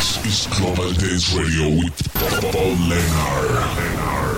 This is Global Dance Radio with Paul Leonard.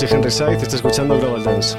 Soy Henry Saiz, está escuchando Global Dance.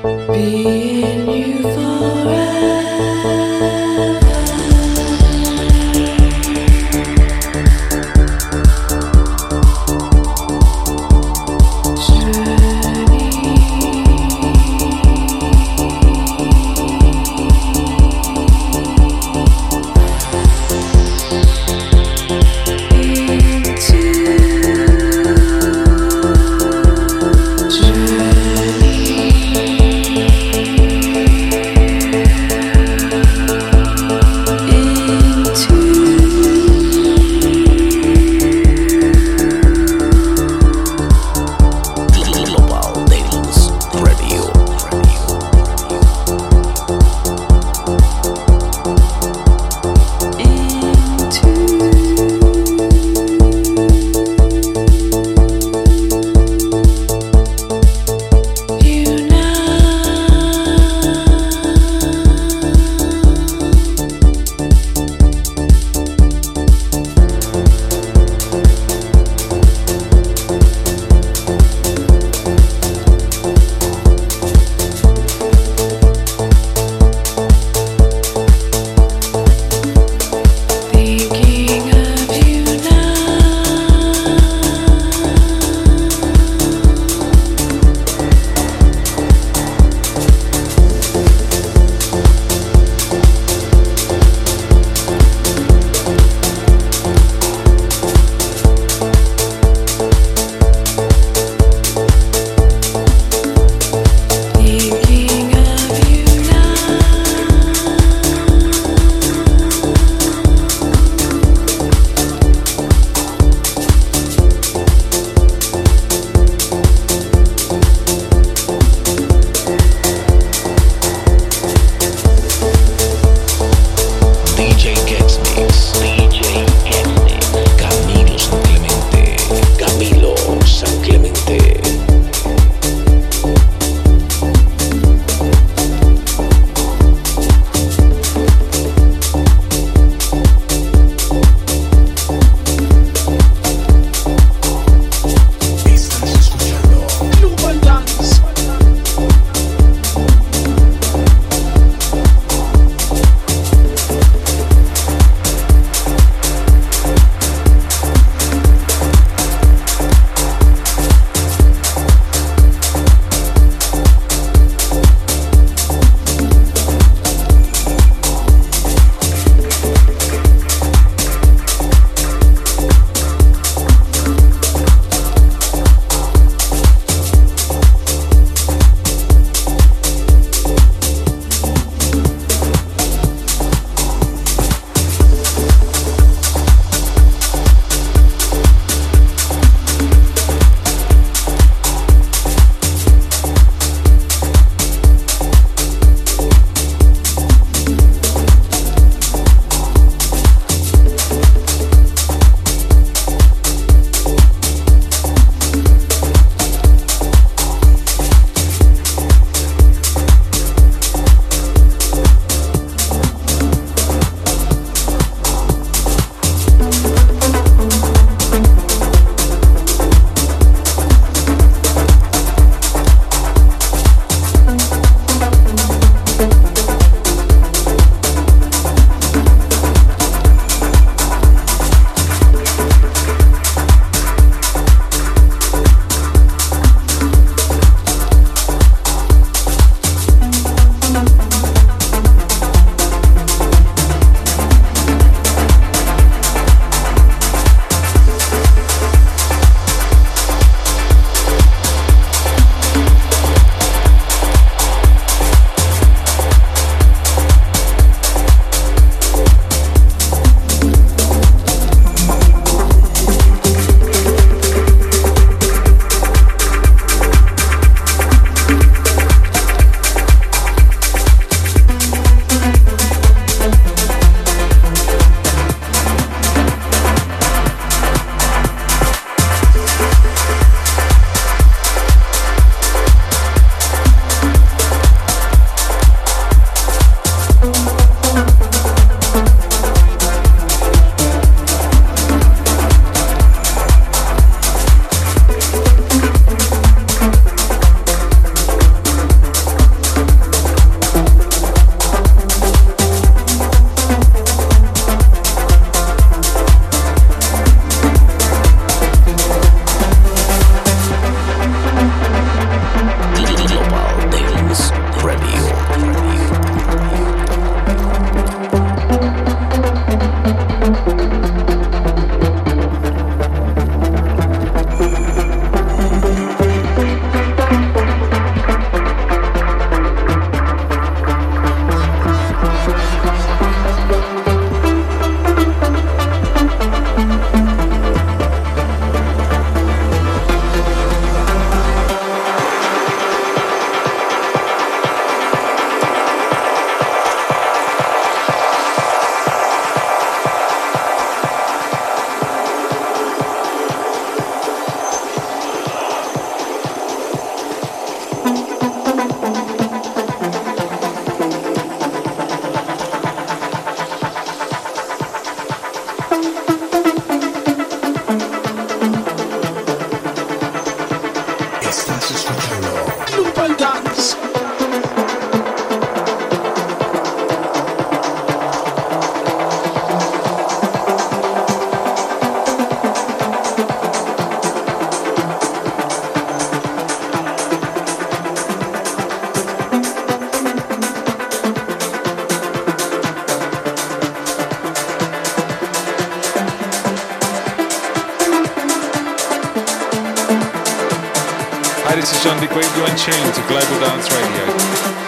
Is You're to Global Dance Radio.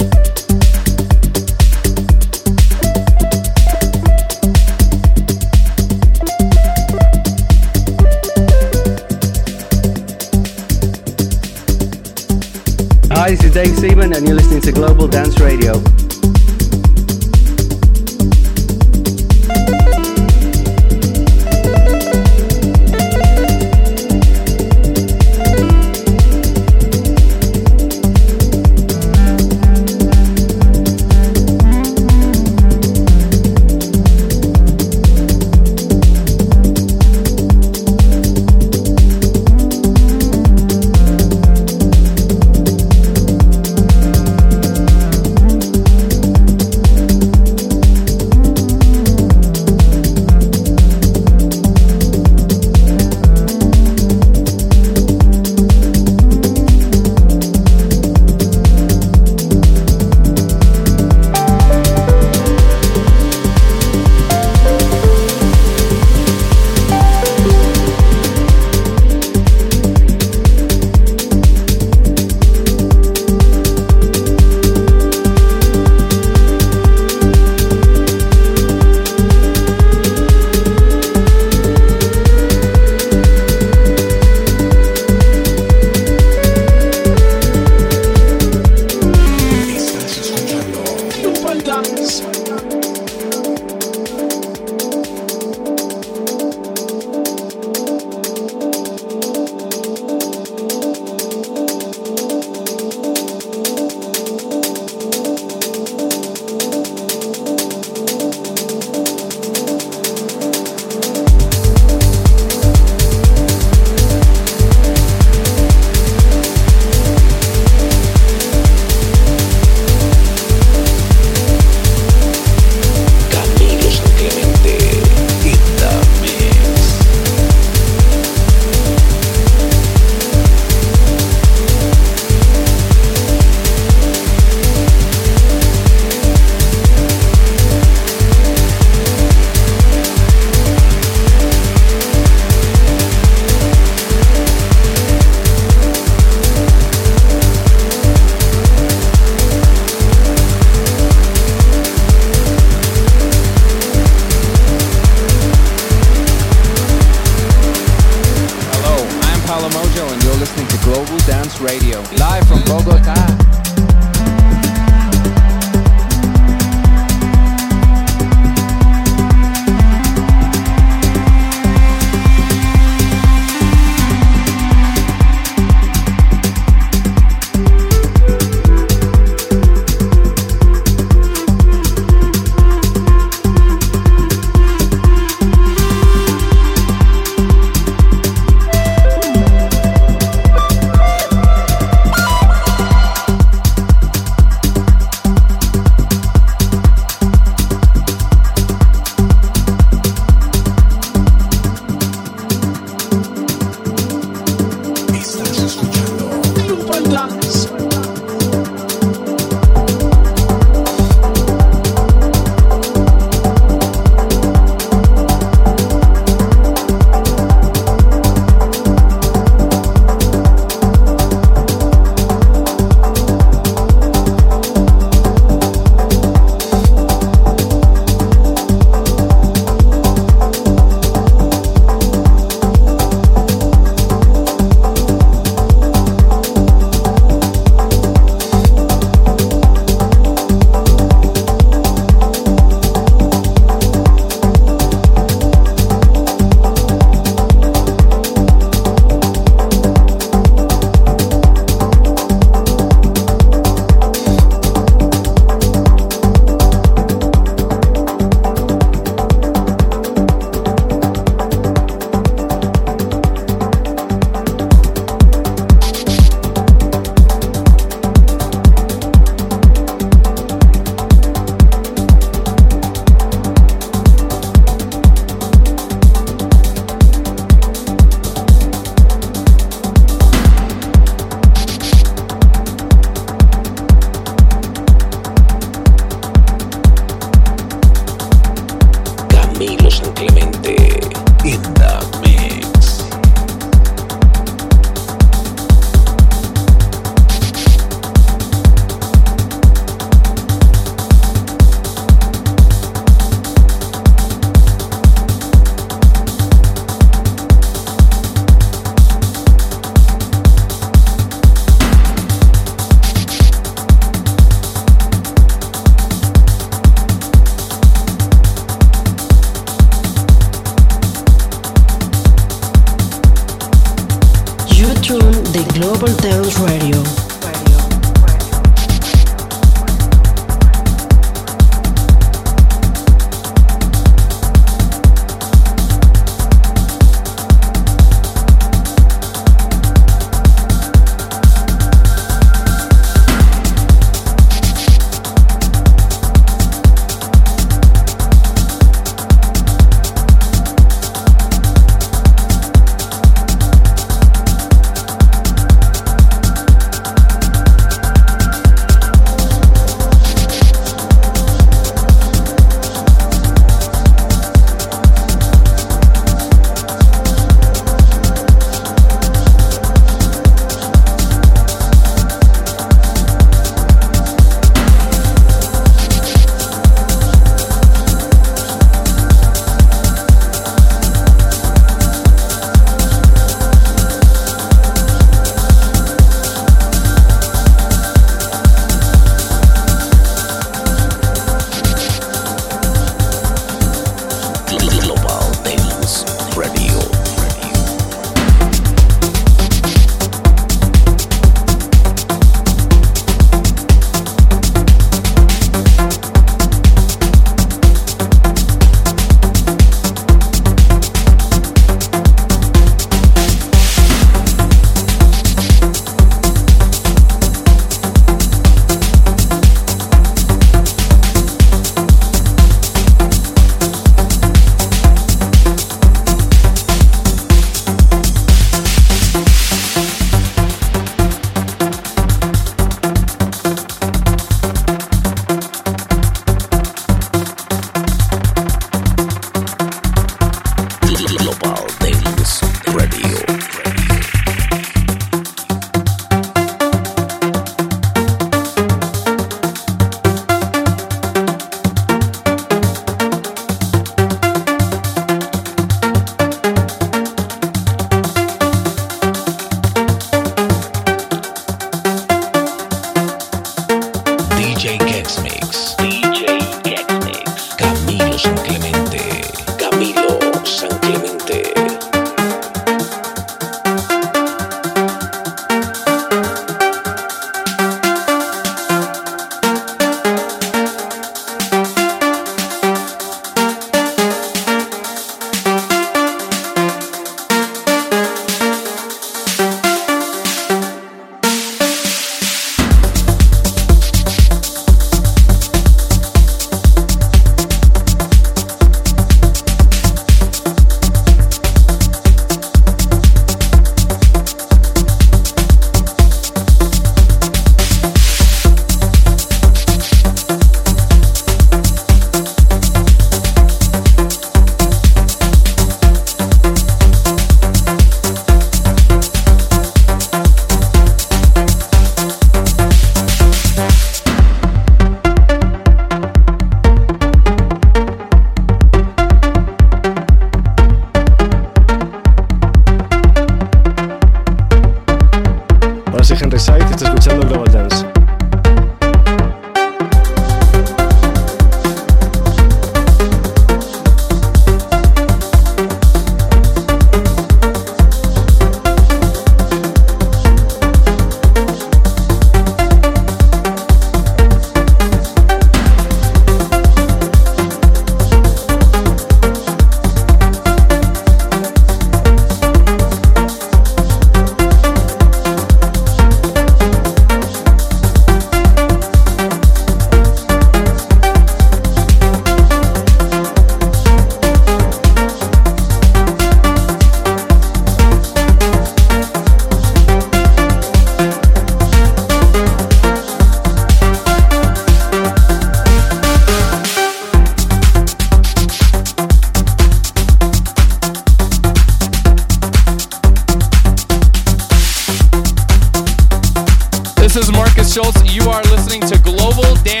Schultz. You are listening to Global Dance.